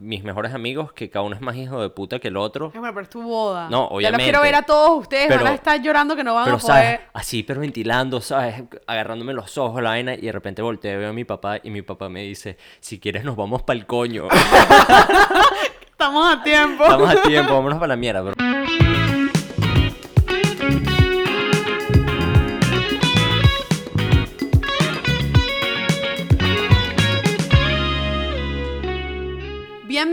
mis mejores amigos, que cada uno es más hijo de puta que el otro. Es bueno, pero es tu boda. No, Ya obviamente. los quiero ver a todos ustedes. Pero- van a estar llorando que no van Pero, a poder. ¿sabes? Así, pero ventilando, ¿sabes? Agarrándome los ojos, la vaina, y de repente volteo, veo a mi papá, y mi papá me dice, si quieres nos vamos para el coño. Estamos a tiempo. Estamos a tiempo, vámonos para la mierda, bro.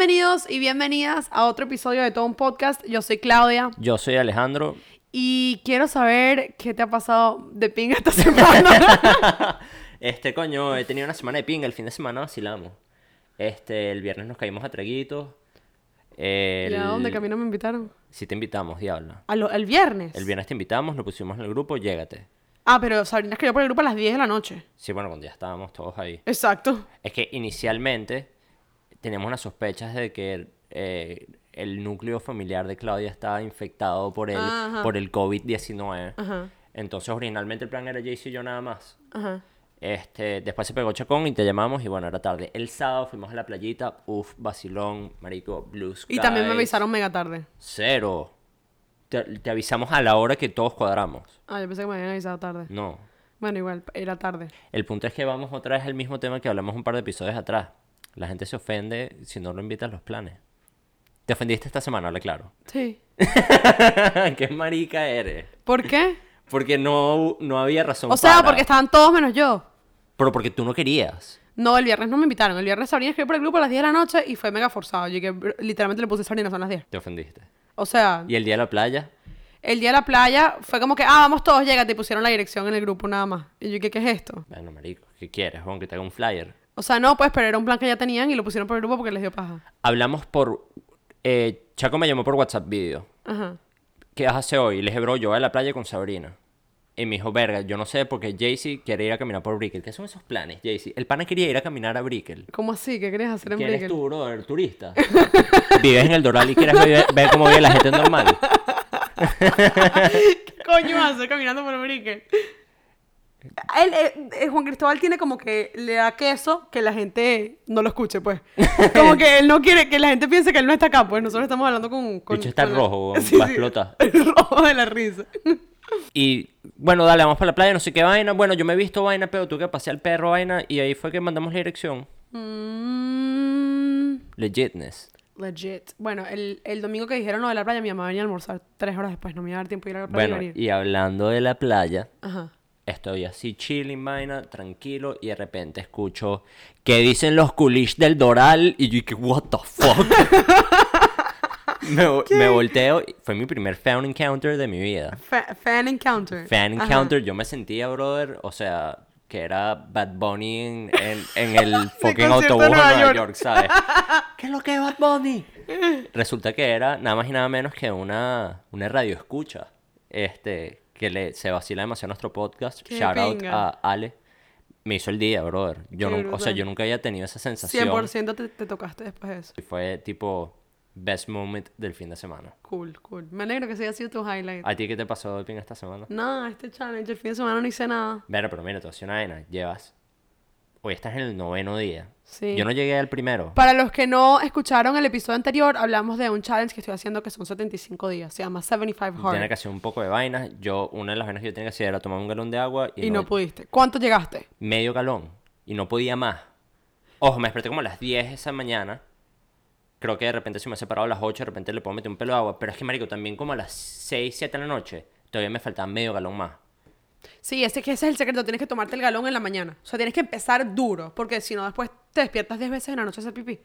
Bienvenidos y bienvenidas a otro episodio de todo un podcast. Yo soy Claudia Yo soy Alejandro. y quiero saber qué te ha pasado de pinga esta semana. Este, coño, he tenido una semana de pinga, el fin de semana vacilamos. Este, el viernes nos caímos a traguitos. El... ¿Y a dónde camino me invitaron? Si te invitamos, diablo. A lo- ¿El viernes? El viernes te invitamos, lo pusimos en el grupo, llégate. Ah, pero Sabrina escribió por el grupo a las 10 de la noche. Sí, bueno, cuando ya estábamos todos ahí. Exacto. Es que inicialmente teníamos las sospechas de que eh, el núcleo familiar de Claudia estaba infectado por el, Ajá. por el COVID-19. Ajá, Entonces, originalmente el plan era Jayce y yo nada más. ajá. Este, después se pegó Chacón y te llamamos y bueno, era tarde. El sábado fuimos a la playita, uff, vacilón, marico, blue Y también me avisaron mega tarde. Cero. Te, te avisamos a la hora que todos cuadramos. Ah, yo pensé que me habían avisado tarde. No. Bueno, igual, era tarde. El punto es que vamos otra vez al mismo tema que hablamos un par de episodios atrás. La gente se ofende si no lo invitas a los planes. ¿Te ofendiste esta semana? Habla claro. Sí. ¿Qué marica eres? ¿Por qué? Porque no, no había razón O sea, para. porque estaban todos menos yo. Pero porque tú no querías. No, el viernes no me invitaron. El viernes Sabrina escribió por el grupo a las 10 de la noche y fue mega forzado. Yo que literalmente le puse Sabrina, son las 10. Te ofendiste. O sea, ¿Y el día de la playa? el día de la playa fue como que, ah, vamos todos, llégate, y pusieron la dirección en el grupo nada más. Y yo, ¿qué, qué es esto? Bueno, marico, ¿qué quieres? Juan, que te haga un flyer. O sea, no, pues, pero era un plan que ya tenían y lo pusieron por el grupo porque les dio paja. Hablamos por... eh, Chaco me llamó por WhatsApp video. Ajá. ¿Qué vas a hacer hoy? Le dije, bro, yo voy a la playa con Sabrina. Y me dijo, verga, yo no sé porque Jaycee quiere ir a caminar por Brickell. ¿Qué son esos planes, Jaycee? El pana quería ir a caminar a Brickell. ¿Cómo así? ¿Qué querías hacer en ¿Quién eres Brickell? tú, brother? ¿Turista? ¿Vives en el Doral y quieres ver, ver cómo vive la gente normal? ¿Qué coño hace caminando por Brickell? Él, eh, eh, Juan Cristóbal tiene como que le da queso que la gente no lo escuche, pues. Como que él no quiere que la gente piense que él no está acá, pues nosotros estamos hablando con... con está con la- rojo, va a explotar. El rojo de la risa. Y bueno, dale, vamos para la playa, no sé qué vaina. Bueno, yo me he visto vaina, pero tú que pasé al perro vaina. Y ahí fue que mandamos la dirección. Mm, Legitness. legit. Bueno, el, el domingo que dijeron lo de la playa, mi mamá venía a almorzar tres horas después. No me iba a dar tiempo de ir a la playa Bueno, y venir. y hablando de la playa, Ajá. Estoy así chilling, vaina, tranquilo. Y de repente escucho ¿Qué dicen los coolish del Doral? Y yo dije, ¿What the fuck? me, me volteo. Fue mi primer fan encounter de mi vida. Fa- fan encounter. Fan Ajá. encounter, yo me sentía, brother, o sea, que era Bad Bunny en, en, en el fucking autobús de Nueva Nueva York. York, ¿sabes? ¿Qué es lo que es Bad Bunny? Resulta que era nada más y nada menos que una, una radio escucha, este, que le, se vacila demasiado nuestro podcast. Qué Shout out pinga. a Ale. Me hizo el día, brother. Yo nunca, o sea, yo nunca había tenido esa sensación. 100% te, te tocaste después de eso. Y fue tipo best moment del fin de semana. Cool, cool. Me alegro que ese haya sido tu highlight. ¿A ti qué te pasó de pin esta semana? No, este challenge, el fin de semana no hice nada. Bueno, pero mira, a decir una vaina. Llevas. Hoy estás en el noveno día. Sí. Yo no llegué al primero. Para los que no escucharon el episodio anterior, hablamos de un challenge que estoy haciendo que son 75 días. Se llama 75 Tiene Hard. que hacer un poco de vainas. Yo, una de las vainas que yo tenía que hacer era tomar un galón de agua y, Y no pudiste. ¿Cuánto llegaste? medio galón. Y no podía más. Ojo, me desperté como a las 10 esa mañana. Creo que de repente se me ha separado a las 8, de repente le puedo meter un pelo de agua. Pero es que, marico, también como a las 6, 7 de la noche, todavía me faltaba medio galón más. Sí, ese, que ese es el secreto. Tienes que tomarte el galón en la mañana. O sea, tienes que empezar duro. Porque si no, después te despiertas 10 veces en la noche a hacer pipí.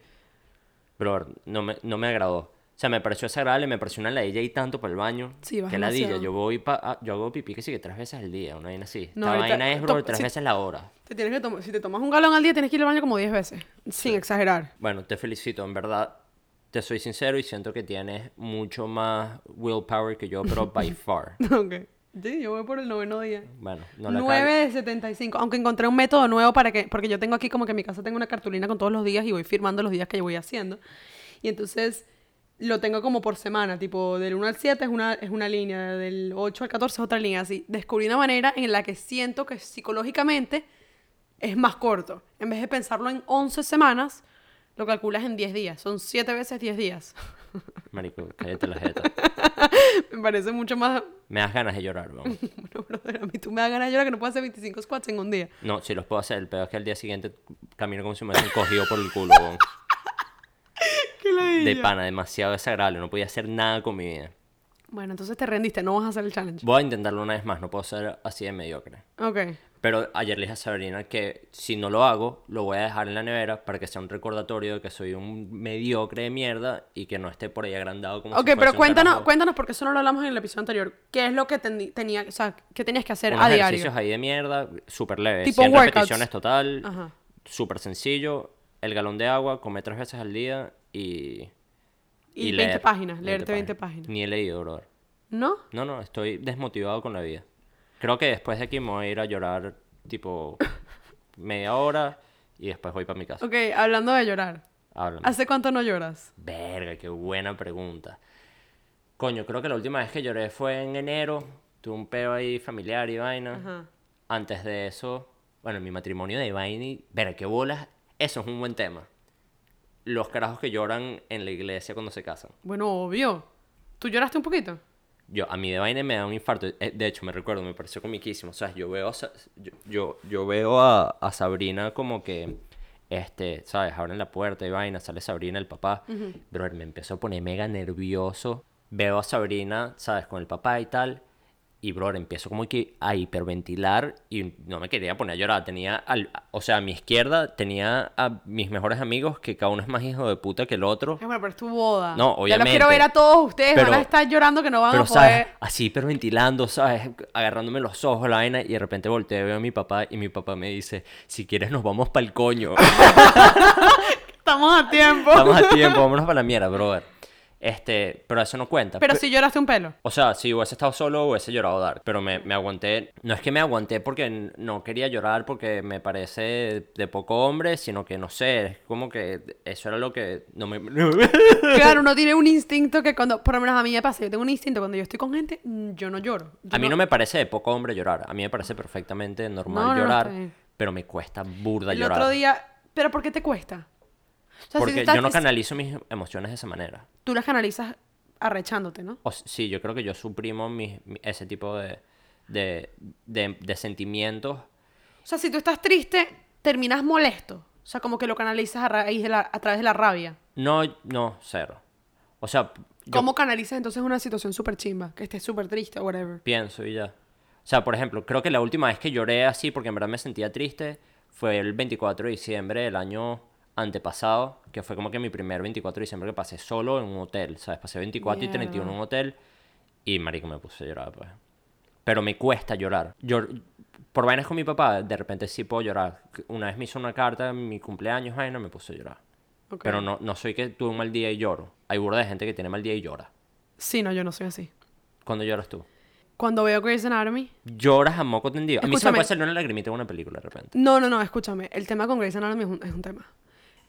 Pero no me, no me agradó. O sea, me pareció desagradable, me pareció una ladilla y tanto por el baño. Sí, vas Que ladilla. demasiado. Yo voy pa, ah, yo hago pipí que sí que tres veces al día, una vaina así. No, Esta ahorita- vaina es, bro, to- tres sí. veces la hora. Te tienes que tomar, si te tomas un galón al día, tienes que ir al baño como 10 veces. Sin exagerar. Bueno, te felicito, en verdad. Te soy sincero y siento que tienes mucho más willpower que yo, pero by far. ok. Sí, yo voy por el noveno día. Bueno, no la 9 cagues. de 75. Aunque encontré un método nuevo para que. Porque yo tengo aquí como que en mi casa tengo una cartulina con todos los días y voy firmando los días que yo voy haciendo. Y entonces lo tengo como por semana. Tipo, del 1 al 7 es una, es una línea. Del 8 al 14 es otra línea. Así. Descubrí una manera en la que siento que psicológicamente es más corto. En vez de pensarlo en 11 semanas, Lo calculas en 10 días. Son 7 veces 10 días. Marico, cállate la jeta. me parece mucho más... Me das ganas de llorar, weón. Bueno, brother, a mí tú me das ganas de llorar que no puedo hacer 25 squats en un día. No, si los puedo hacer. El peor es que al día siguiente camino como si me hubiesen cogido por el culo, weón. ¿Qué le De pana, demasiado desagradable. No podía hacer nada con mi vida. Bueno, entonces te rendiste, no vas a hacer el challenge. Voy a intentarlo una vez más. No puedo ser así de mediocre. Ok. Pero ayer le dije a Sabrina que si no lo hago, lo voy a dejar en la nevera para que sea un recordatorio de que soy un mediocre de mierda y que no esté por ahí agrandado como Ok, si pero cuéntanos, cuéntanos, porque eso no lo hablamos en el episodio anterior. ¿Qué es lo que teni- tenía, o sea, qué tenías que hacer Unos a diario? ejercicios ahí de mierda, súper leves. Tipo 100 workouts. repeticiones total, súper sencillo. El galón de agua, comer tres veces al día y... Y 20 páginas, leerte 20 páginas. Ni he leído, brother. ¿No? No, no, estoy desmotivado con la vida. Creo que después de aquí me voy a ir a llorar, tipo, media hora y después voy para mi casa. Ok, hablando de llorar. Háblame. ¿Hace cuánto no lloras? Verga, qué buena pregunta. Coño, creo que la última vez que lloré fue en enero. Tuve un peo ahí familiar y vaina. Ajá. Antes de eso, bueno, mi matrimonio de vaina y... Verga, qué bolas. Eso es un buen tema. Los carajos que lloran en la iglesia cuando se casan. Bueno, obvio. ¿Tú lloraste un poquito? Yo, a mí de vaina me da un infarto. Eh, De hecho, me recuerdo, me pareció comiquísimo. O sea, yo veo a, yo, yo, veo a, a Sabrina como que, este, ¿sabes? Abren la puerta y vaina, sale Sabrina, el papá. Pero me empezó a poner mega nervioso. Veo a Sabrina, ¿sabes? Con el papá y tal. Y, bro, empiezo como que a hiperventilar y no me quería poner a llorar. Tenía, al, o sea, a mi izquierda tenía a mis mejores amigos, que cada uno es más hijo de puta que el otro. Bueno, pero es tu boda. No, Ya los obviamente. quiero ver a todos ustedes. Pero- van a estar llorando que no van Pero, a poder. ¿sabes? Así hiperventilando, ¿sabes? Agarrándome los ojos, la vaina, y de repente volteo, veo a mi papá, y mi papá me dice, si quieres nos vamos para el coño. Estamos a tiempo. Estamos a tiempo, vámonos para la mierda, brother. Este, pero eso no cuenta. Pero Pe- si lloraste un pelo. O sea, si hubiese estado solo, hubiese llorado dark. Pero me, me aguanté. No es que me aguanté porque no quería llorar porque me parece de poco hombre, sino que no sé, es como que eso era lo que no me. Claro, uno tiene un instinto que cuando, por lo menos a mí me pasa, yo tengo un instinto cuando yo estoy con gente, mm, yo no lloro. Yo A mí no me parece de poco hombre llorar. A mí me parece perfectamente normal No, no, no, llorar, pero me cuesta burda El llorar. otro día, pero ¿por qué te cuesta? O sea, si porque tú estás- yo no canalizo mis emociones de esa manera. Tú las canalizas arrechándote, ¿no? O sí, yo creo que yo suprimo mis- mi- ese tipo de, de, de, de sentimientos. O sea, si tú estás triste, terminas molesto. O sea, como que lo canalizas a, raíz de la- a través de la rabia. No, no, cero. O sea, yo ¿Cómo canalizas entonces una situación súper chimba? Que estés súper triste o whatever. pienso y ya. O sea, por ejemplo, creo que la última vez que lloré así, porque en verdad me sentía triste, fue el 24 de diciembre del año antepasado, que fue como que mi primer 24 de diciembre que pasé solo en un hotel, ¿sabes? Pasé 24 y 31 en un hotel y marico me puse a llorar, pues. Pero me cuesta llorar. Yo, por vainas con mi papá, de repente sí puedo llorar. Una vez me hizo una carta en mi cumpleaños, vaina, me puse a llorar. Ok. Pero no, no soy que tuve un mal día y lloro. Hay burda de gente que tiene mal día y llora. Sí, no, yo no soy así. ¿Cuándo lloras tú? Cuando veo Grey's Anatomy... Lloras a moco tendido. A mí se me Escúchame. puede salir una lagrimita en una película de repente. No, no, no, escúchame. El tema con Grey's Anatomy es un, es un tema.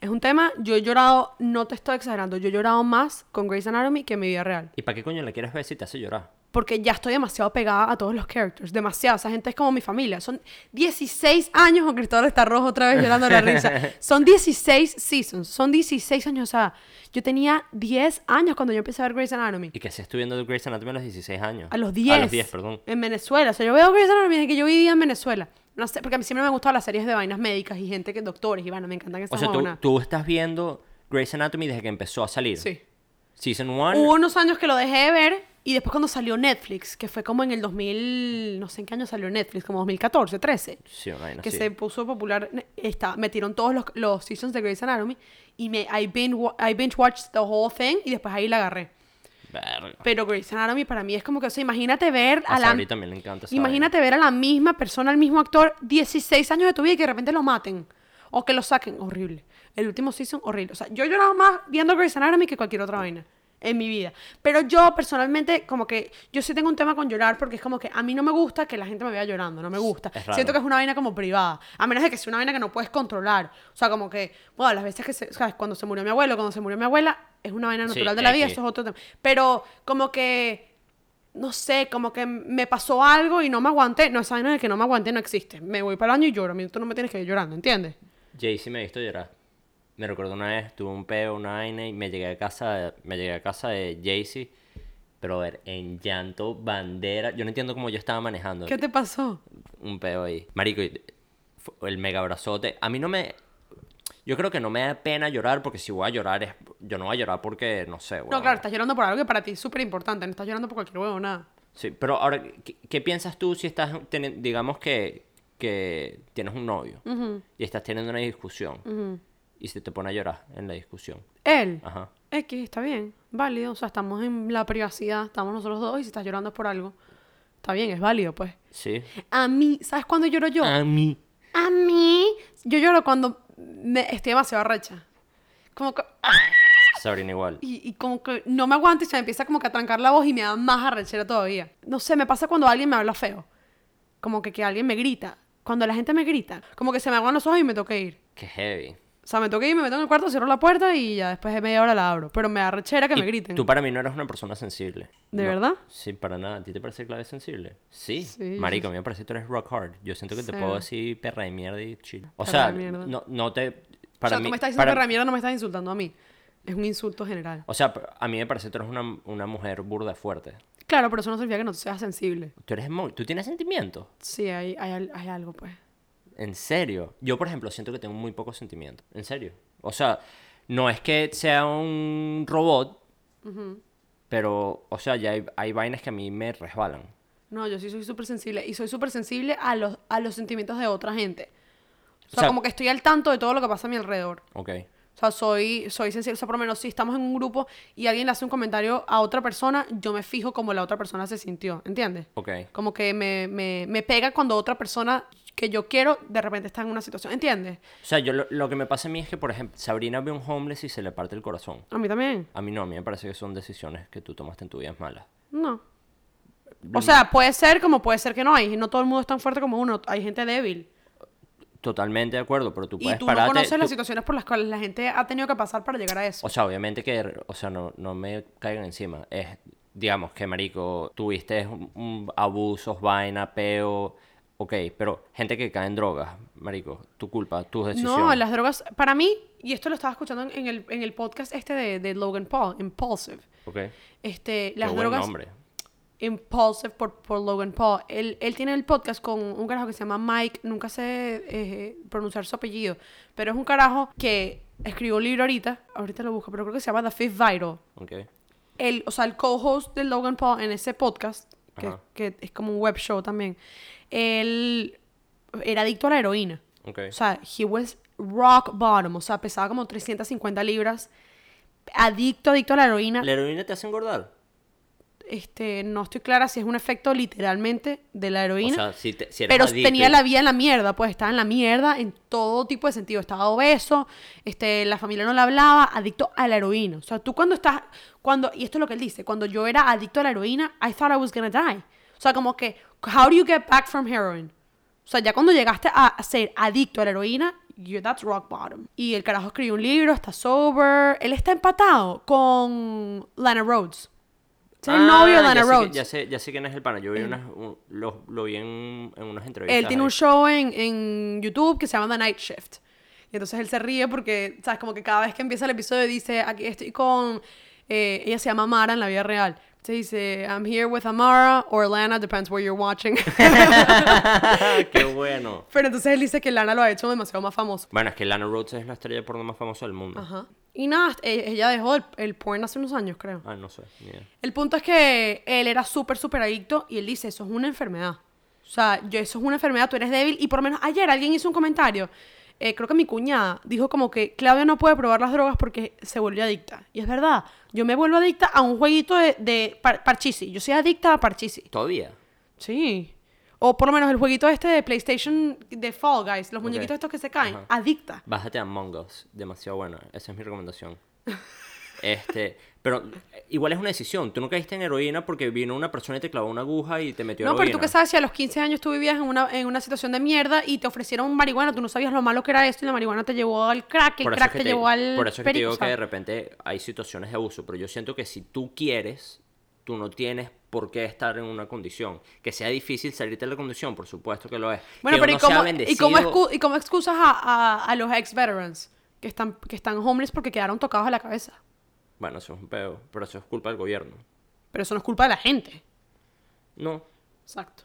Es un tema, yo he llorado, no te estoy exagerando, yo he llorado más con Grey's Anatomy que en mi vida real. ¿Y para qué coño le quieres ver si te hace llorar? Porque ya estoy demasiado pegada a todos los characters. Demasiado. Esa gente es como mi familia. Son 16 años con Cristóbal está rojo otra vez llorando la risa. Son 16 seasons. Son 16 años. O sea, yo tenía 10 años cuando yo empecé a ver Grey's Anatomy. Y que se estoy viendo Grey's Anatomy a los 16 años. A los 10. A los 10, perdón. En Venezuela. O sea, yo veo Grey's Anatomy desde que yo vivía en Venezuela. No sé, porque a mí siempre me han gustado las series de vainas médicas y gente que doctores y bueno, me encantan O esas sea, tú, estás viendo Grey's Anatomy desde que empezó a salir. Sí. Season 1. Hubo unos años que lo dejé de ver y después cuando salió Netflix, que fue como en el 2000, no sé en qué año salió Netflix, como 2014, 13. Sí, vaina que se puso popular, está, metieron todos los, los seasons de Grey's Anatomy y me, I, binge, I binge watched the whole thing y después ahí la agarré. Verga. Pero Grey's Anatomy para mí es como que, o sea, imagínate ver A a la... Sabri también le encanta esa Imagínate ver a la misma persona, al mismo actor, 16 años de tu vida y que de repente lo maten. O que lo saquen. Horrible. El último season, horrible. O sea, yo he llorado más viendo Grey's Anatomy que cualquier otra vaina en mi vida. Pero yo personalmente, como que, yo sí tengo un tema con llorar porque es como que a mí no me gusta que la gente me vea llorando, no me gusta. Siento que es una vaina como privada. A menos de que sea una vaina que no puedes controlar. O sea, como que, bueno, las veces que se, ¿sabes? Cuando se murió mi abuelo, cuando se murió mi abuela, es una vaina Sí, natural de la vida, eso es otro tema. Pero como que no sé, como que me pasó algo y no me aguanté. No, esa vaina de que no me aguanté no existe. Me voy para el año y lloro. A mí tú no me tienes que ir llorando, ¿entiendes? Jay sí me ha visto llorar. Me recuerdo una vez, tuve un peo, una vaina y me llegué a casa, me llegué a casa de Jaycee, pero a ver, en llanto, bandera. Yo no entiendo cómo yo estaba manejando. ¿Qué te pasó? Un peo ahí. Marico, el mega abrazote. A mí no me. Yo creo que no me da pena llorar porque si voy a llorar es. Yo no voy a llorar porque, no sé, No, claro, estás llorando por algo que para ti es súper importante. No estás llorando por cualquier huevo, nada. Sí, pero ahora, ¿qué, qué piensas tú si estás, teni- digamos que, que tienes un novio y estás teniendo una discusión y se te pone a llorar en la discusión? Él. Ajá. X, está bien. Válido. O sea, estamos en la privacidad. Estamos nosotros dos. Y si estás llorando es por algo. Está bien, es válido, pues. Sí. A mí, ¿sabes cuándo lloro yo? A mí. A mí. Yo lloro cuando me estoy demasiado arrecha. Como que. Sabrina igual. Y, y como que no me aguanto y se me empieza como que a trancar la voz y me da más arrechera todavía. No sé, me pasa cuando alguien me habla feo. Como que, que alguien me grita. Cuando la gente me grita, como que se me aguan los ojos y me toca ir. Qué heavy. O sea, me toca ir, me meto en el cuarto, cierro la puerta y ya después de media hora la abro. Pero me da arrechera que Y me griten. Tú para mí no eres una persona sensible. ¿De No. verdad? Sí, para nada. ¿A ti te parece clave sensible? Sí. Sí, Marico, a mí me parece que tú eres rock hard. Yo siento que te Sí. puedo decir perra de mierda y chill. O Perra sea, de mierda. no, no te... o Para sea, mí, tú me estás diciendo para- que Ramiro no me estás insultando a mí. Es un insulto general. O sea, a mí me parece que tú eres una, una mujer burda fuerte. Claro, pero eso no significa que no seas sensible. Tú eres muy... ¿Tú tienes sentimientos? Sí, hay, hay, hay algo, pues. En serio. Yo, por ejemplo, siento que tengo muy pocos sentimientos. En serio. O sea, no es que sea un robot, pero, o sea, ya hay, hay vainas que a mí me resbalan. No, yo sí soy súper sensible. Y soy súper sensible a los, a los sentimientos de otra gente. O sea, O sea- como que estoy al tanto de todo lo que pasa a mi alrededor. Ok. O sea, soy, soy sensible. O sea, por lo menos si estamos en un grupo y alguien le hace un comentario a otra persona, yo me fijo como la otra persona se sintió. ¿Entiendes? Ok. Como que me, me, me pega cuando otra persona que yo quiero de repente está en una situación. ¿Entiendes? O sea, yo lo, lo que me pasa a mí es que, por ejemplo, Sabrina ve un homeless y se le parte el corazón. A mí también. A mí no, a mí me parece que son decisiones que tú tomaste en tu vida malas. No. O sea, puede ser como puede ser que no. Hay, no todo el mundo es tan fuerte como uno. Hay gente débil. Totalmente de acuerdo, pero tú Y puedes tú no conoces las situaciones por las cuales la gente ha tenido que pasar para llegar a eso. O sea, obviamente que, o sea, no, no me caigan encima. Es, digamos que, marico, tuviste un, un abusos, vaina, peo, ok, pero gente que cae en drogas, marico, tu culpa, tus decisiones. No, las drogas, para mí, y esto lo estaba escuchando en, el, en el podcast este de, de Logan Paul, Impulsive. Ok, Este, qué las buen drogas. nombre. Impulsive por, por Logan Paul. Él, él tiene el podcast con un carajo que se llama Mike, nunca sé eh, pronunciar su apellido, pero es un carajo que escribió un libro ahorita, ahorita lo busco, pero creo que se llama The Fifth Vital. Ok, El, o sea, el co-host de Logan Paul en ese podcast, que, es como un web show también, él era adicto a la heroína. O sea, he was rock bottom, o sea, pesaba como 350 libras. Adicto, adicto a la heroína. ¿La heroína te hace engordar? Este, no estoy clara si es un efecto literalmente de la O heroína. sea, si, te, si eres pero adicto tenía la vida en la mierda, pues estaba en la mierda en todo tipo de sentido. Estaba obeso, este, la familia no le hablaba, adicto a la heroína. O sea, tú cuando estás, cuando, y esto es lo que él dice, cuando yo era adicto a la heroína, I thought I was gonna die. O sea, como que, how do you get back from heroin? O sea, ya cuando llegaste a ser adicto a la heroína, you, that's rock bottom. Y el carajo escribió un libro, está sober. Él está empatado con Lana Rhodes. Es el Ah, novio de ya Lana sé que- Rhodes. Ya sé, ya sé quién es el pana. Yo vi unas, un- lo, lo vi en, en unas entrevistas. Él tiene ahí. un show en, en YouTube que se llama The Night Shift. Y entonces él se ríe porque, ¿sabes? Como que cada vez que empieza el episodio dice, aquí estoy con... eh, ella se llama Mara en la vida real. Se dice, I'm here with Amara or Lana, depends where you're watching. Qué bueno. Pero entonces él dice que Lana lo ha hecho demasiado más famoso. Bueno, es que Lana Rhodes es la estrella de porno más famosa del mundo. Ajá. Y nada, e- ella dejó el, el porn hace unos años, creo. Ah, no sé. idea. El punto es que él era súper, súper adicto y él dice, eso es una enfermedad. O sea, yo, eso es una enfermedad, tú eres débil. Y por lo menos ayer alguien hizo un comentario, eh, creo que mi cuñada, dijo como que Claudia no puede probar las drogas porque se vuelve adicta. Y es verdad, yo me vuelvo adicta a un jueguito de, de par- Parchisi. Yo soy adicta a Parchisi. ¿Todavía? Sí. O por lo menos el jueguito este de PlayStation de Fall Guys, los muñequitos estos que se caen. Ajá. Adicta. Bájate a Among Us. Demasiado bueno. Esa es mi recomendación. Este, pero igual es una decisión. Tú no caíste en heroína porque vino una persona y te clavó una aguja y te metió No, pero heroína. tú qué sabes si a los 15 años tú vivías en una, en una situación de mierda y te ofrecieron marihuana, tú no sabías lo malo que era esto y la marihuana te llevó al crack, el crack que te, llevó al Por eso es que te digo que de repente hay situaciones de abuso, pero yo siento que si tú quieres, tú no tienes por qué estar en una condición. Que sea difícil salirte de la condición, por supuesto que lo es. Bueno, Que pero ¿y cómo, ¿y, cómo ¿y cómo excusas a, a, a los ex-veterans? que están, que están homeless porque quedaron tocados a la cabeza. Bueno, eso es un peo, pero eso es culpa del gobierno. Pero eso no es culpa de la gente. No, Exacto.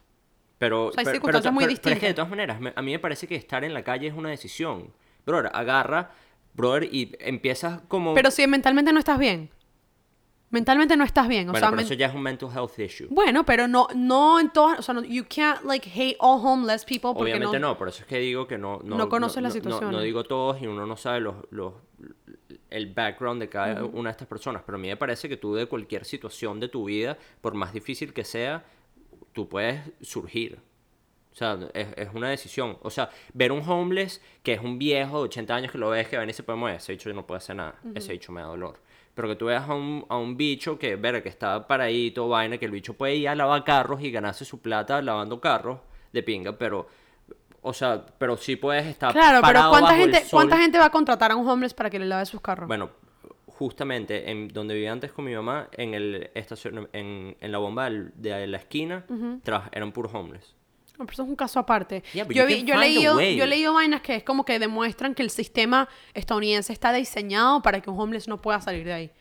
pero... O sea, hay pero- circunstancias pero- muy pero- pero es que de distintas. todas maneras, me- a mí me parece que estar en la calle es una decisión. Brother, agarra, brother, y empiezas como... Pero si mentalmente no estás bien. Mentalmente no estás bien. O bueno, sea, pero eso ya es un mental health issue. Bueno, pero no, no en todas, o sea, no- you can't like hate all homeless people porque Obviamente no, no, por eso es que digo que no... No, No conoces las no- no- digo todos y uno no sabe los, los, el background de cada una de estas personas, pero a mí me parece que tú de cualquier situación de tu vida, por más difícil que sea, tú puedes surgir. O sea, es, es una decisión. O sea, ver un homeless que es un viejo de 80 años que lo ves que ven y se puede mover, ese bicho no puede hacer nada. Ese bicho me da dolor. Pero que tú veas a un, a un bicho que, ver, que está paradito, vaina, que el bicho puede ir a lavar carros y ganarse su plata lavando carros de pinga, pero, o sea, pero sí puedes estar Claro, pero parado ¿cuánta bajo el gente, sol. ¿cuánta gente va a contratar a un homeless para que le lave sus carros? Bueno, justamente en donde vivía antes con mi mamá, en el estacion en, en la bomba de la esquina, traba- eran puros homeless. No, pero eso es un caso aparte. Yeah, yo, vi- yo, he a leído, yo he leído vainas que es como que demuestran que el sistema estadounidense está diseñado para que un homeless no pueda salir de ahí.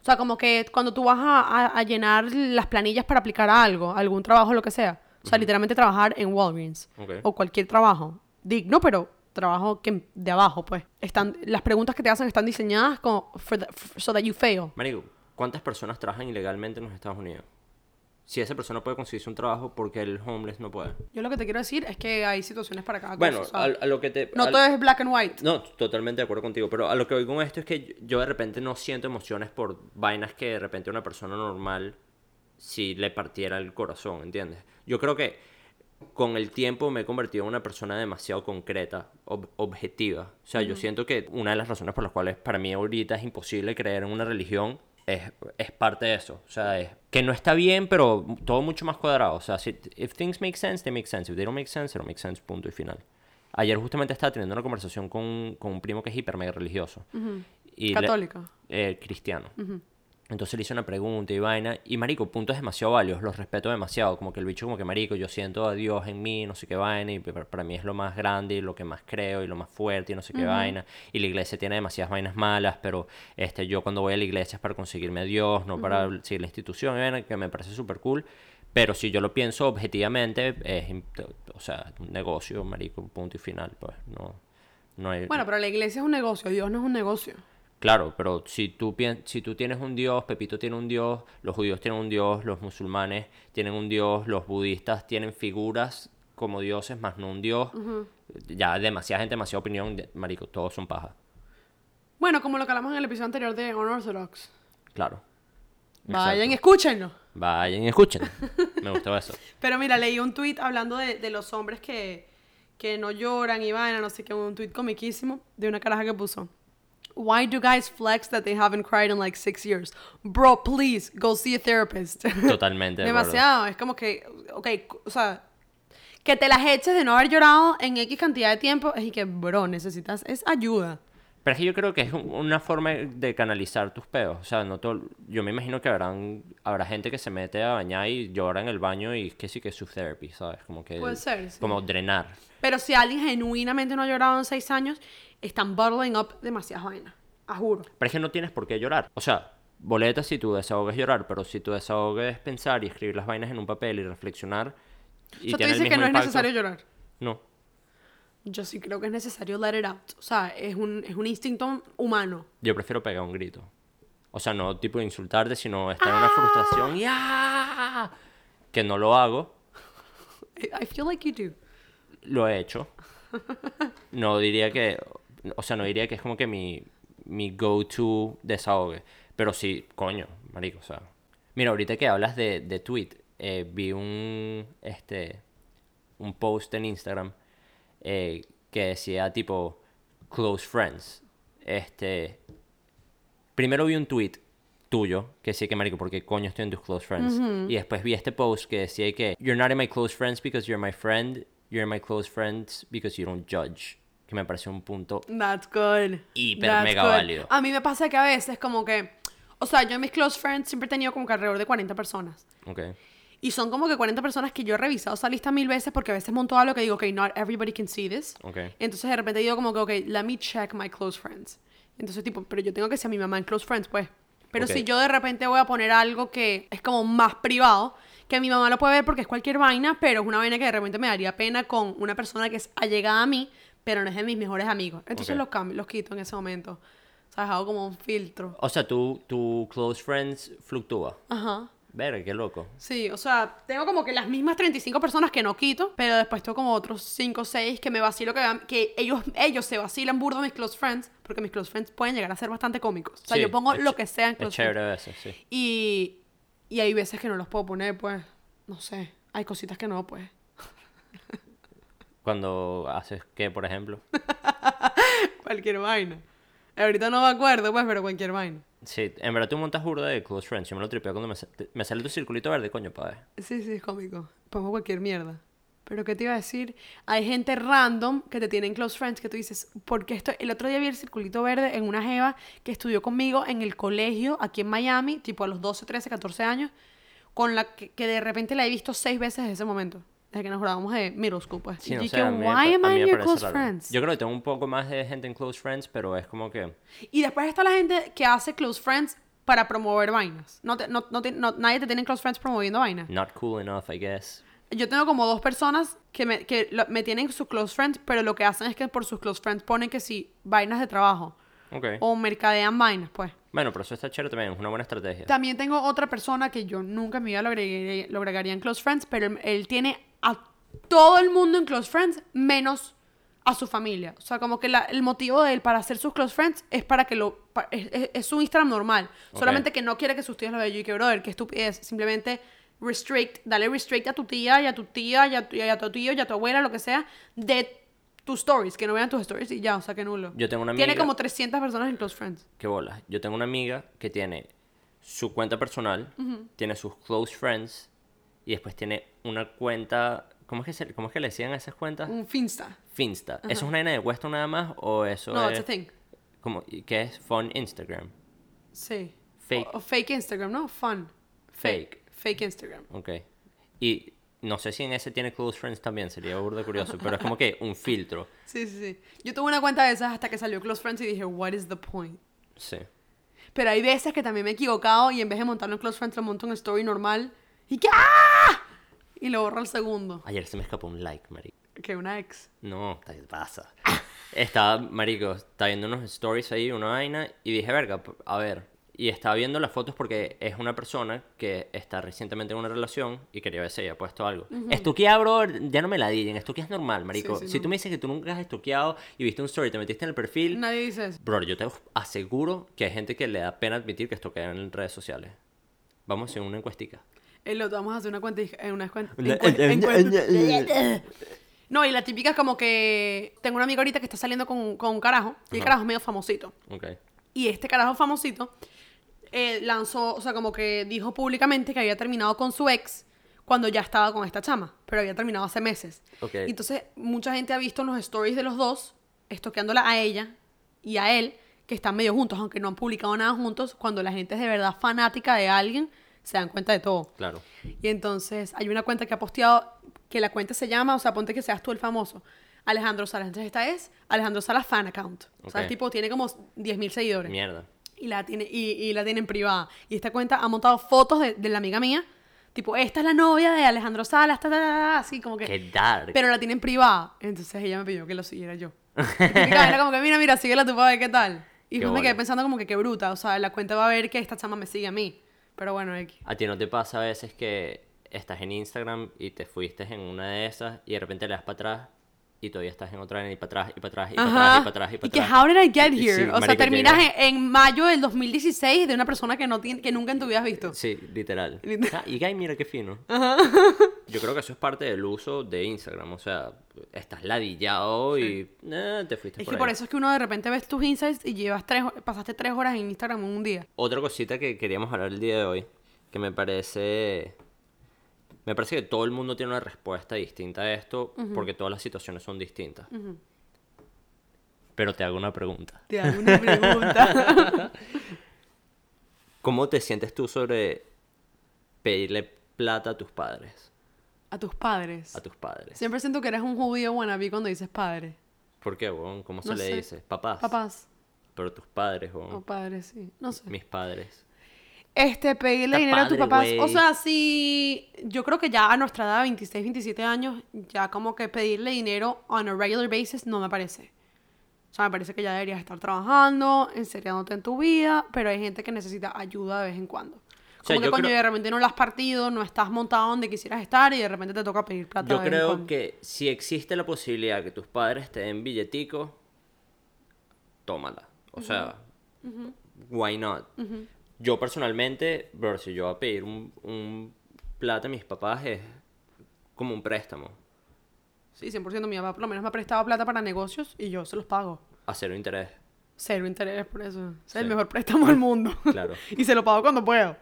O sea, como que cuando tú vas a, a- a llenar las planillas para aplicar a algo, algún trabajo, lo que sea. O sea, literalmente trabajar en Walgreens. Ok. O cualquier trabajo. Digno, pero trabajo que de abajo, pues. Están, las preguntas que te hacen están diseñadas como for the- so that you fail. Marico, ¿cuántas personas trabajan ilegalmente en los Estados Unidos? Si esa persona puede conseguirse un trabajo, porque el homeless no puede? Yo lo que te quiero decir es que hay situaciones para cada Bueno, cosa. o a, lo que te... no al- todo es black and white. No, totalmente de acuerdo contigo, pero a lo que voy con esto es que yo de repente no siento emociones por vainas que de repente una persona normal si le partiera el corazón, ¿entiendes? Yo creo que con el tiempo me he convertido en una persona demasiado concreta, ob- objetiva. O sea, yo siento que una de las razones por las cuales para mí ahorita es imposible creer en una religión es, es parte de eso. O sea, es que no está bien, pero todo mucho más cuadrado. O sea, si if things make sense, they make sense. If they don't make sense, they don't make sense, punto y final. Ayer justamente estaba teniendo una conversación con, con un primo que es hiper mega religioso. y le- Católica. eh, cristiano. Entonces le hice una pregunta y vaina. Y marico, puntos demasiado válidos, los respeto demasiado. Como que el bicho, como que marico, yo siento a Dios en mí, no sé qué vaina. Y pa- para mí es lo más grande y lo que más creo y lo más fuerte y no sé qué vaina. Y la iglesia tiene demasiadas vainas malas, pero este, yo cuando voy a la iglesia es para conseguirme a Dios, no para seguir la institución, que me parece súper cool. Pero si yo lo pienso objetivamente, es o sea, un negocio, marico, punto y final. Pues no, no hay. Bueno, pero la iglesia es un negocio, Dios no es un negocio. Claro, pero si tú, si tú tienes un Dios, Pepito tiene un Dios, los judíos tienen un Dios, los musulmanes tienen un Dios, los budistas tienen figuras como dioses, más no un Dios. Ya demasiada gente, demasiada opinión, de- marico, todos son paja. Bueno, como lo que hablamos en el episodio anterior de Unorthodox. Claro. Vayan, escúchenlo. Vayan y escuchen. Me gustó eso. Pero mira, leí un tweet hablando de, de los hombres que, que no lloran y vaina, no sé qué, un tweet comiquísimo de una caraja que puso. Why do guys flex that they haven't cried in like six years? Bro, please, go see a therapist. Totalmente de. Demasiado. Es como que, ok, o sea, que te las eches de no haber llorado en X cantidad de tiempo es y que, bro, necesitas es ayuda. Pero es que yo creo que es un- una forma de canalizar tus peos. O sea, no todo, yo me imagino que habrán, habrá gente que se mete a bañar y llora en el baño y que sí que es su therapy, ¿sabes? Como que... Puede ser, sí. Como drenar. Pero si alguien genuinamente no ha llorado en seis años, están bottling up demasiadas vainas. A juro. Pero es que no tienes por qué llorar. O sea, boleta si tu desahogo es llorar, pero si tu desahogo es pensar y escribir las vainas en un papel y reflexionar. Y o sea, tú dices que no es necesario llorar. No. Yo sí creo que es necesario let it out. O sea, es un, es un instinto humano. Yo prefiero pegar un grito. O sea, no tipo insultarte, sino estar en una frustración. ¡Ya! Que no lo hago. I feel like you do. Lo he hecho. No diría que. O sea, no diría que es como que mi, mi go-to desahogue. Pero sí, coño, marico, o sea. Mira, ahorita que hablas de, de tweet, eh, vi un. Este. Un post en Instagram eh, que decía tipo. Close friends. Este. Primero vi un tweet tuyo que decía que marico, porque coño estoy en tus close friends. Y después vi este post que decía que you're not in my close friends because you're my friend, you're in my close friends because you don't judge. Que me pareció un punto. That's good. Hiper That's mega good. válido. A mí me pasa que a veces como que... O sea, yo en mis close friends siempre he tenido como que alrededor de 40 personas. Ok. Y son como que 40 personas que yo he revisado esa lista mil veces porque a veces monto algo que digo, ok, not everybody can see this. Ok. Entonces de repente digo como que, ok, let me check my close friends. Entonces, tipo, pero yo tengo que ser mi mamá en close friends, pues. Pero Ok. si yo de repente voy a poner algo que es como más privado, que mi mamá lo puede ver porque es cualquier vaina, pero es una vaina que de repente me daría pena con una persona que es allegada a mí, pero no es de mis mejores amigos. Entonces Ok. los cambio, los quito en ese momento. O sea, hago como un filtro. O sea, tu, tu close friends fluctúa. Ajá. Verga, qué loco. Sí, o sea, tengo como que las mismas 35 personas que no quito, pero después tengo como otros 5 o 6 que me vacilo, que, que ellos, ellos se vacilan burdo mis close friends, porque mis close friends pueden llegar a ser bastante cómicos. O sea, Sí, yo pongo lo que sea en close chévere friends. a veces, sí. Y, y hay veces que no los puedo poner, pues, no sé, hay cositas que no, pues. Cuando haces qué, por ejemplo. Cualquier vaina. Ahorita no me acuerdo, pues, pero cualquier vaina. Sí, en verdad tú montas burda de close friends. Yo me lo tripeo cuando me, sa- me sale tu circulito verde, coño, pa' ver. Sí, sí, es cómico. Pongo cualquier mierda. Pero ¿qué te iba a decir? Hay gente random que te tienen close friends que tú dices, porque esto? El otro día vi el circulito verde en una jeva que estudió conmigo en el colegio aquí en Miami, tipo a los 12, 13, 14 años, con la que, que de repente la he visto seis veces desde ese momento, desde que nos graduamos de middle school, pues. Sí, y yo sé, que, a mí me why am I your close raro. friends? Yo creo que tengo un poco más de gente en close friends, pero es como que... Y después está la gente que hace close friends para promover vainas. No te- no- no te- no- nadie te tiene close friends promoviendo vainas. Not cool enough, I guess. Yo tengo como dos personas que me, que lo- me tienen sus close friends, pero lo que hacen es que por sus close friends ponen que sí, vainas de trabajo. Ok. O mercadean vainas, pues. Bueno, pero eso está chévere también, es una buena estrategia. También tengo otra persona que yo nunca en mi vida lo agregaría, lo agregaría en close friends, pero él, él tiene a todo el mundo en close friends, menos a su familia. O sea, como que la- el motivo de él para hacer sus close friends es para que lo... pa- es, es- es su Instagram normal. Solamente que no quiere que sus tíos lo vean. Yo y que, brother, qué estupidez. Simplemente restrict, dale restrict a tu tía y a tu tía y a tu, y a tu tío y a tu abuela, lo que sea, de tus stories. Que no vean tus stories y ya, o sea, que nulo. Yo tengo una Tiene amiga- como 300 personas en close friends. Qué bola. Yo tengo una amiga que tiene su cuenta personal, tiene sus close friends y después tiene una cuenta... ¿Cómo es que, se- cómo es que le decían a esas cuentas? Un Finsta. Finsta. ¿Eso es una vaina de Weston nada más o eso No, es... it's a thing. Como, ¿y ¿Qué es? Fun Instagram. Sí. Fake. O, o fake Instagram, ¿no? Fun. Fake. Fake Instagram. Ok. Y no sé si en ese tiene close friends también, sería burda curioso, pero es como que un filtro. Sí, sí, sí. Yo tuve una cuenta de esas hasta que salió Close Friends y dije, what is the point? Sí. Pero hay veces que también me he equivocado y en vez de montarlo en Close Friends lo monto en Story normal y que ¡ah! Y lo borro al segundo. Ayer se me escapó un like, marico. Que una ex. No, ¿qué pasa? Estaba, marico, estaba viendo unos stories ahí, una vaina, y dije, verga, a ver. Y estaba viendo las fotos porque es una persona que está recientemente en una relación y quería ver si había puesto algo. Estoquear, bro, ya no me la digan. Estoquear es normal, marico. Sí, sí, si no. tú me dices que tú nunca has estoqueado y viste un story, te metiste en el perfil, Nadie dice eso. Bro, yo te aseguro que hay gente que le da pena admitir que estoquean en redes sociales. Vamos a hacer una encuestica. El otro, vamos a hacer una cuenta. En una cuenta. No, y la típica es como que tengo una amiga ahorita que está saliendo con, con un carajo y el carajo es medio famosito. Ok. Y este carajo famosito eh, lanzó, o sea, como que dijo públicamente que había terminado con su ex cuando ya estaba con esta chama, pero había terminado hace meses. Ok. Y entonces, mucha gente ha visto en los stories de los dos, estoqueándola a ella y a él, que están medio juntos, aunque no han publicado nada juntos, cuando la gente es de verdad fanática de alguien, se dan cuenta de todo. Claro. Y entonces hay una cuenta que ha posteado que la cuenta se llama, o sea, ponte que seas tú el famoso, Alejandro Salas. Entonces esta es Alejandro Salas Fan Account. O sea, el tipo tiene como 10.000 seguidores. Mierda. Y la tiene, y, y la tiene en privada. Y esta cuenta ha montado fotos de, de la amiga mía. Tipo, esta es la novia de Alejandro Salas, ta, ta, ta, ta, así como que... Qué dark. Pero la tiene en privada. Entonces ella me pidió que lo siguiera yo. Era como que, mira, mira, síguela tú para ver qué tal. Y después me quedé pensando como que qué bruta. O sea, la cuenta va a ver que esta chama me sigue a mí. Pero bueno, X. ¿A ti no te pasa a veces que estás en Instagram y te fuiste en una de esas y de repente le das para atrás y todavía estás en otra y para atrás y para atrás y para atrás y para atrás y para y que, atrás? how did I get here? sí, o sea, terminas en, en mayo del 2016 de una persona que, no tiene, que nunca en tu vida has visto. Sí, literal. Literal. Ah, y Guy, mira qué fino. Yo creo que eso es parte del uso de Instagram. O sea, estás ladillado y eh, te fuiste Es por que por eso es que uno de repente ves tus insights y llevas tres, pasaste tres horas en Instagram en un día. Otra cosita que queríamos hablar el día de hoy, que me parece... Me parece que todo el mundo tiene una respuesta distinta a esto, porque todas las situaciones son distintas. Pero te hago una pregunta. Te hago una pregunta. ¿Cómo te sientes tú sobre pedirle plata a tus padres? A tus padres. A tus padres. Siempre siento que eres un judío wannabe cuando dices padre. ¿Por qué, weón? ¿Cómo se No le sé. dice? Papás. Papás. Pero tus padres, o O padres, sí. No sé. mis padres. Este, pedirle Está dinero a tus papás. O sea, sí. Yo creo que ya a nuestra edad, 26, 27 años, ya como que pedirle dinero on a regular basis no me parece. O sea, me parece que ya deberías estar trabajando, enseriándote en tu vida, pero hay gente que necesita ayuda de vez en cuando. O sea, Como que yo coño, creo- de repente no lo has partido, no estás montado donde quisieras estar y de repente te toca pedir plata. Yo creo que si existe la posibilidad que tus padres te den billetico, tómala. O sea, why not? Yo personalmente, bro, si yo voy a pedir un, un plata a mis papás es como un préstamo, Sí, 100%. Mi papá por lo menos me ha prestado plata para negocios y yo se los pago. a cero interés. Cero interés por eso. Es el Sí. mejor préstamo del mundo. Claro. y se lo pago cuando puedo.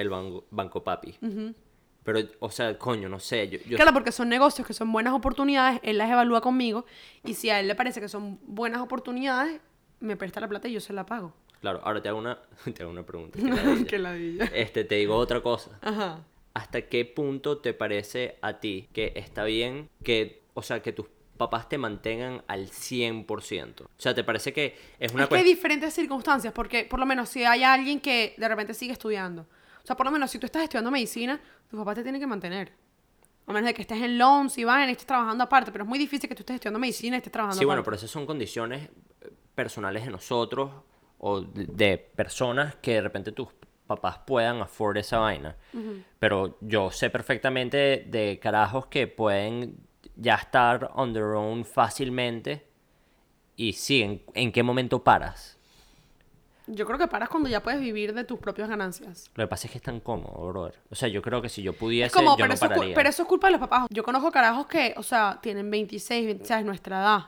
El banco, banco papi. Pero, o sea, coño, no sé. Yo, yo- Claro, porque son negocios que son buenas oportunidades, él las evalúa conmigo y si a él le parece que son buenas oportunidades, me presta la plata y yo se la pago. Claro, ahora te hago una, te hago una pregunta. que. Este, te digo otra cosa. Ajá. ¿Hasta qué punto te parece a ti que está bien que, o sea, que tus papás te mantengan al 100%? O sea, ¿te parece que es una es que hay diferentes circunstancias, porque por lo menos si hay alguien que de repente sigue estudiando, o sea, por lo menos si tú estás estudiando medicina, tu papá te tiene que mantener. A menos de que estés en loans y vayan y estés trabajando aparte, pero es muy difícil que tú estés estudiando medicina y estés trabajando Sí, bueno, pero esas son condiciones eh, personales de nosotros o de, de personas que de repente tus papás puedan afford esa vaina. Pero yo sé perfectamente de carajos que pueden ya estar on their own fácilmente y sí, ¿en, en qué momento paras? Yo creo que paras cuando ya puedes vivir de tus propias ganancias. Lo que pasa es que es tan cómodo, brother. O sea, yo creo que si yo pudiese, Es como, yo pero, no eso pararía. pero eso es culpa de los papás. Yo conozco carajos que, o sea, tienen 26, 26, nuestra edad.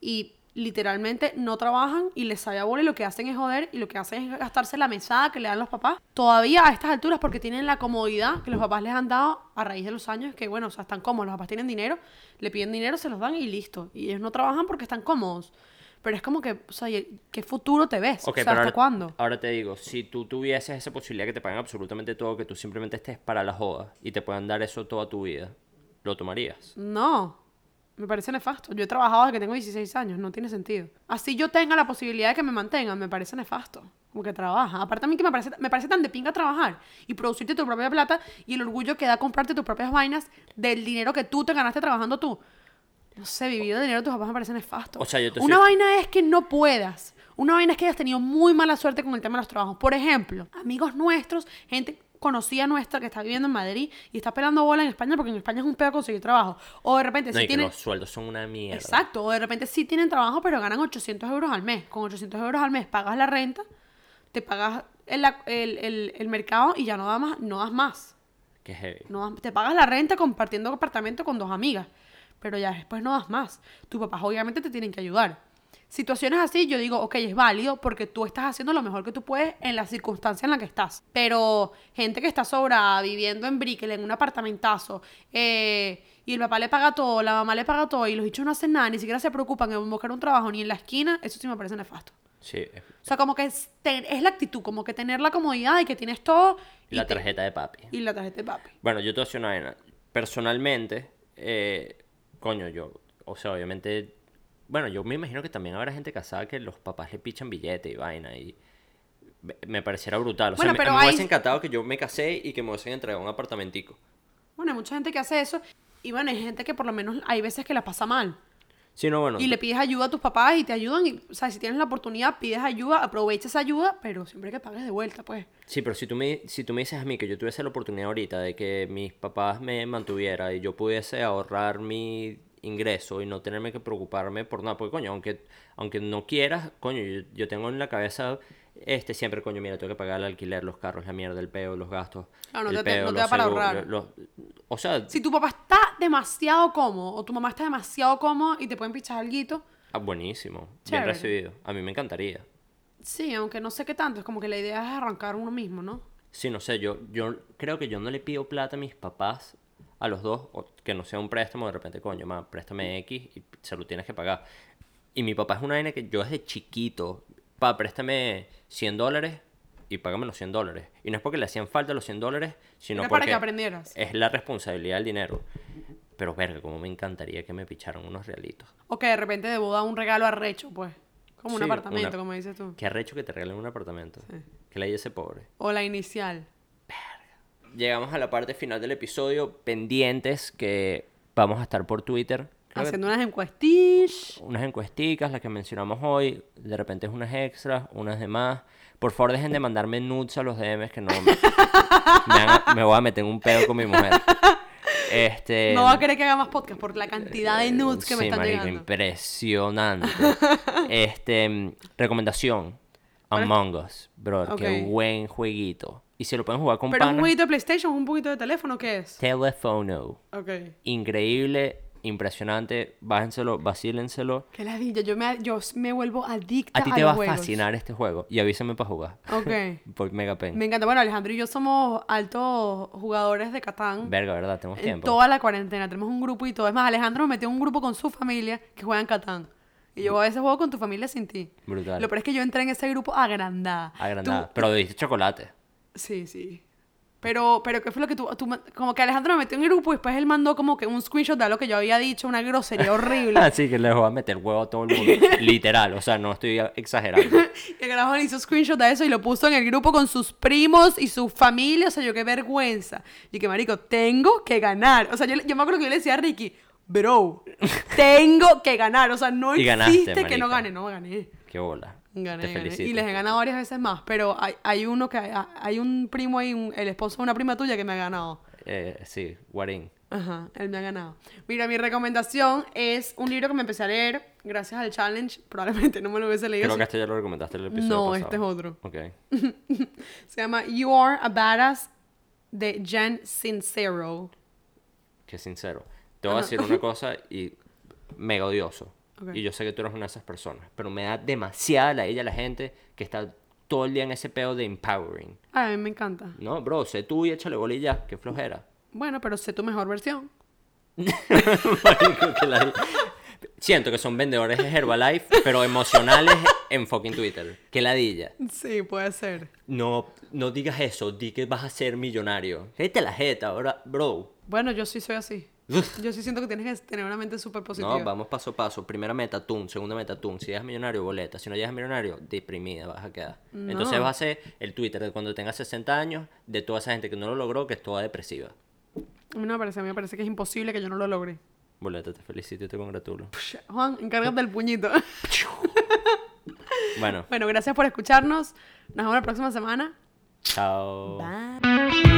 Y literalmente no trabajan y les sabe a bola y lo que hacen es joder y lo que hacen es gastarse la mesada que le dan los papás. Todavía a estas alturas porque tienen la comodidad que los papás les han dado a raíz de los años que, bueno, o sea, están cómodos. Los papás tienen dinero, le piden dinero, se los dan y listo. Y ellos no trabajan porque están cómodos. Pero es como que, o sea, ¿y ¿qué futuro te ves? Ok, o sea, ¿hasta ahora, cuándo? ahora te digo, si tú tuvieses esa posibilidad que te paguen absolutamente todo, que tú simplemente estés para la joda y te puedan dar eso toda tu vida, ¿lo tomarías? No, me parece nefasto. Yo he trabajado desde que tengo 16 años, no tiene sentido. Así yo tenga la posibilidad de que me mantengan, me parece nefasto. Como que trabaja. Aparte a mí que me parece, me parece tan de pinga trabajar y producirte tu propia plata y el orgullo que da comprarte tus propias vainas del dinero que tú te ganaste trabajando tú. No sé, vivir de dinero tus papás me parece nefasto. O sea, yo te Una soy- vaina es que no puedas. Una vaina es que hayas tenido muy mala suerte con el tema de los trabajos. Por ejemplo, amigos nuestros, gente conocida nuestra que está viviendo en Madrid y está pelando bola en España porque en España es un pedo conseguir trabajo. O de repente No, si y que tienen... los sueldos son una mierda. Exacto, o de repente sí tienen trabajo pero ganan 800 euros al mes. Con 800 euros al mes pagas la renta, te pagas el, el, el- el mercado y ya no, da más, no das más. Que heavy. No te pagas la renta compartiendo apartamento con dos amigas, pero ya después no das más. Tus papás obviamente te tienen que ayudar. Situaciones así, yo digo, ok, es válido porque tú estás haciendo lo mejor que tú puedes en la circunstancia en la que estás. Pero gente que está sobrada, viviendo en Brickell, en un apartamentazo, eh, y el papá le paga todo, la mamá le paga todo, y los bichos no hacen nada, ni siquiera se preocupan en buscar un trabajo ni en la esquina, eso sí me parece nefasto. Sí. es- O sea, como que es, la actitud, como que tener la comodidad de que tienes todo. Y la te- tarjeta de papi. y la tarjeta de papi. Bueno, yo te voy a decir una vaina. Personalmente, eh, coño, yo, o sea, obviamente, bueno, yo me imagino que también habrá gente casada que los papás le pichan billete y vaina y me- pareciera brutal. O sea, Bueno, pero me hay- hubiese encantado que yo me casé y que me hubiesen entregado un apartamentico. Bueno, hay mucha gente que hace eso. Y bueno, hay gente que por lo menos hay veces que la pasa mal. Sí, no, bueno. Y le pides ayuda a tus papás y te ayudan. Y, o sea, si tienes la oportunidad, pides ayuda, aprovecha esa ayuda, pero siempre que pagues de vuelta, pues. Sí, pero si tú, me, si tú me dices a mí que yo tuviese la oportunidad ahorita de que mis papás me mantuvieran y yo pudiese ahorrar mi ingreso y no tenerme que preocuparme por nada, porque coño, aunque, aunque no quieras, coño, yo, yo tengo en la cabeza este siempre, coño, mira, tengo que pagar el alquiler, los carros, la mierda, el peo, los gastos. Ah, no el te- peo, no te da para seguros, ahorrar. los- o sea, Si tu papá está demasiado cómodo o tu mamá está demasiado cómodo y te pueden pichar algo, ah, buenísimo, bien recibido. A mí me encantaría. sí, aunque no sé qué tanto, es como que la idea es arrancar uno mismo, ¿no? Sí, no sé, yo, yo creo que yo no le pido plata a mis papás, a los dos, o que no sea un préstamo, de repente, coño, ma, préstame X y se lo tienes que pagar. Y mi papá es una vaina que yo desde chiquito, pa, préstame 100 dólares y págame los 100 dólares. Y no es porque le hacían falta los 100 dólares, sino Era para porque que aprendieras. es la responsabilidad del dinero. Pero verga, como me encantaría que me picharan unos realitos. O que de repente de boda un regalo arrecho, pues. Como un Sí, apartamento, una- como dices tú. Qué arrecho que te regalen un apartamento. Que le ese pobre. O la inicial. Llegamos a la parte final del episodio. Pendientes que vamos a estar por Twitter. Haciendo unas encuestis. unas encuesticas, las que mencionamos hoy. De repente es unas extras, unas demás. Por favor, dejen de mandarme nudes a los DMs que no me, voy a meter en un pedo con mi mujer. Este, No va a querer que haga más podcast por la cantidad de nudes que me están marico, llegando. impresionante. este, recomendación. Among Us, bro, qué buen jueguito. Y se lo pueden jugar con ¿Pero un jueguito de PlayStation un poquito de teléfono? ¿Qué es? Telephono. Ok. Increíble, impresionante. Bájenselo, vacílenselo. Qué ladilla. Yo me, yo me vuelvo adicta A ti a te los va a fascinar este juego. Y avísame para jugar. Ok. Por Megapen. Me encanta. Bueno, Alejandro y yo somos altos jugadores de Catán. Verga, ¿verdad? Tenemos En tiempo. toda la cuarentena tenemos un grupo y todo. Es más, Alejandro me metió en un grupo con su familia que juegan Catán. Y yo a veces juego con tu familia sin ti. Brutal. Lo peor es que yo entré en ese grupo agrandada. Agrandada. Tú- Pero diste chocolate. Sí, sí. Pero, pero ¿qué fue lo que tú, tú Como que Alejandro me metió en el grupo y después él mandó como que un screenshot de lo que yo había dicho, una grosería horrible. Así que les voy a meter huevo a todo el mundo. Literal. O sea, no estoy exagerando. El carajo le hizo screenshot de eso y lo puso en el grupo con sus primos y su familia. O sea, yo qué vergüenza. Y que, marico, tengo que ganar. O sea, yo, le- yo me acuerdo que yo le decía a Ricky, bro, tengo que ganar. O sea, no Y ganaste, existe que no gane. No, gané. Qué bola. Gané, Te gané. felicito. Y les he ganado varias veces más. Pero hay, hay uno que... Hay un primo ahí, un- el esposo de una prima tuya que me ha ganado. Eh, sí, Guarín. Ajá, él me ha ganado. Mira, mi recomendación es un libro que me empecé a leer gracias al challenge. Probablemente no me lo hubiese leído. Creo si- que este ya lo recomendaste en el episodio No, pasado. este es otro. Ok. Se llama You Are a Badass de Jen Sincero. Qué sincero. Te voy a decir una cosa y mega odioso. Ok. Y yo sé que tú eres una de esas personas. Pero me da demasiada la ella la gente que está todo el día en ese pedo de empowering. A mí me encanta. No, bro, sé tú y échale ya. Qué flojera. Bueno, pero sé tu mejor versión. Marico, que la- Siento que son vendedores de Herbalife, pero emocionales en fucking Twitter. Que ladilla. Sí, puede ser. No, no digas eso, di que vas a ser millonario. Vete la jeta, ahora, bro. Bueno, yo sí soy así. Yo sí siento que tienes que tener una mente súper positiva. No, vamos paso a paso. Primera meta, tun. Segunda meta, tun. Si llegas millonario, boleta. Si no llegas millonario, deprimida vas a quedar. Entonces vas a ser el Twitter de cuando tengas 60 años de toda esa gente que no lo logró, que es toda depresiva. A mí no me parece, a mí me parece que es imposible que yo no lo logre. Boleta, te felicito y te congratulo. Juan, encárgate del puñito. Bueno, bueno, gracias por escucharnos. Nos vemos la próxima semana. chao. Bye.